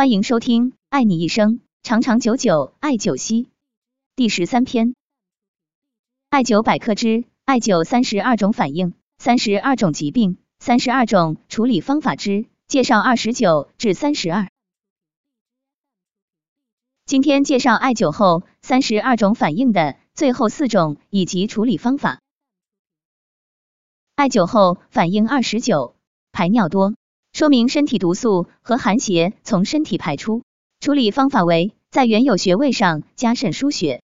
欢迎收听《爱你一生，长长久久》艾灸息第十三篇。艾灸百科之艾灸三十二种反应，三十二种疾病，三十二种处理方法之介绍二十九至三十二。今天介绍艾灸后三十二种反应的最后四种以及处理方法。艾灸后反应二十九，排尿多。说明身体毒素和寒邪从身体排出，处理方法为在原有穴位上加肾输血。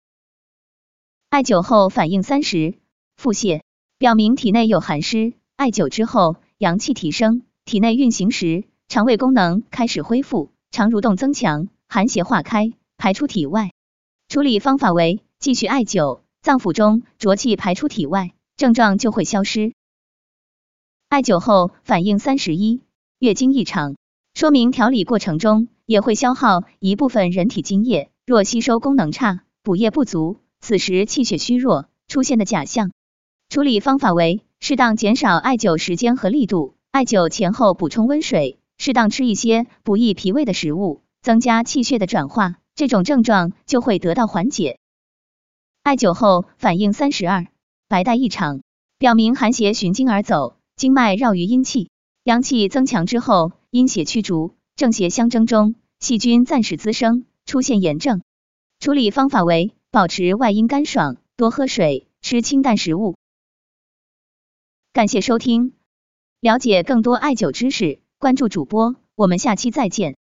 艾灸后反应三十，腹泻，表明体内有寒湿。艾灸之后，阳气提升，体内运行时，肠胃功能开始恢复，肠蠕动增强，寒邪化开，排出体外。处理方法为继续艾灸，脏腑中浊气排出体外，症状就会消失。艾灸后反应三十一。月经异常，说明调理过程中也会消耗一部分人体精液，若吸收功能差，补液不足，此时气血虚弱出现的假象。处理方法为适当减少艾灸时间和力度，艾灸前后补充温水，适当吃一些补益脾胃的食物，增加气血的转化，这种症状就会得到缓解。艾灸后反应三十二，白带异常，表明寒邪循经而走，经脉绕于阴气。阳气增强之后，阴邪驱逐，正邪相争中，细菌暂时滋生，出现炎症。处理方法为保持外阴干爽，多喝水，吃清淡食物。感谢收听，了解更多艾灸知识，关注主播，我们下期再见。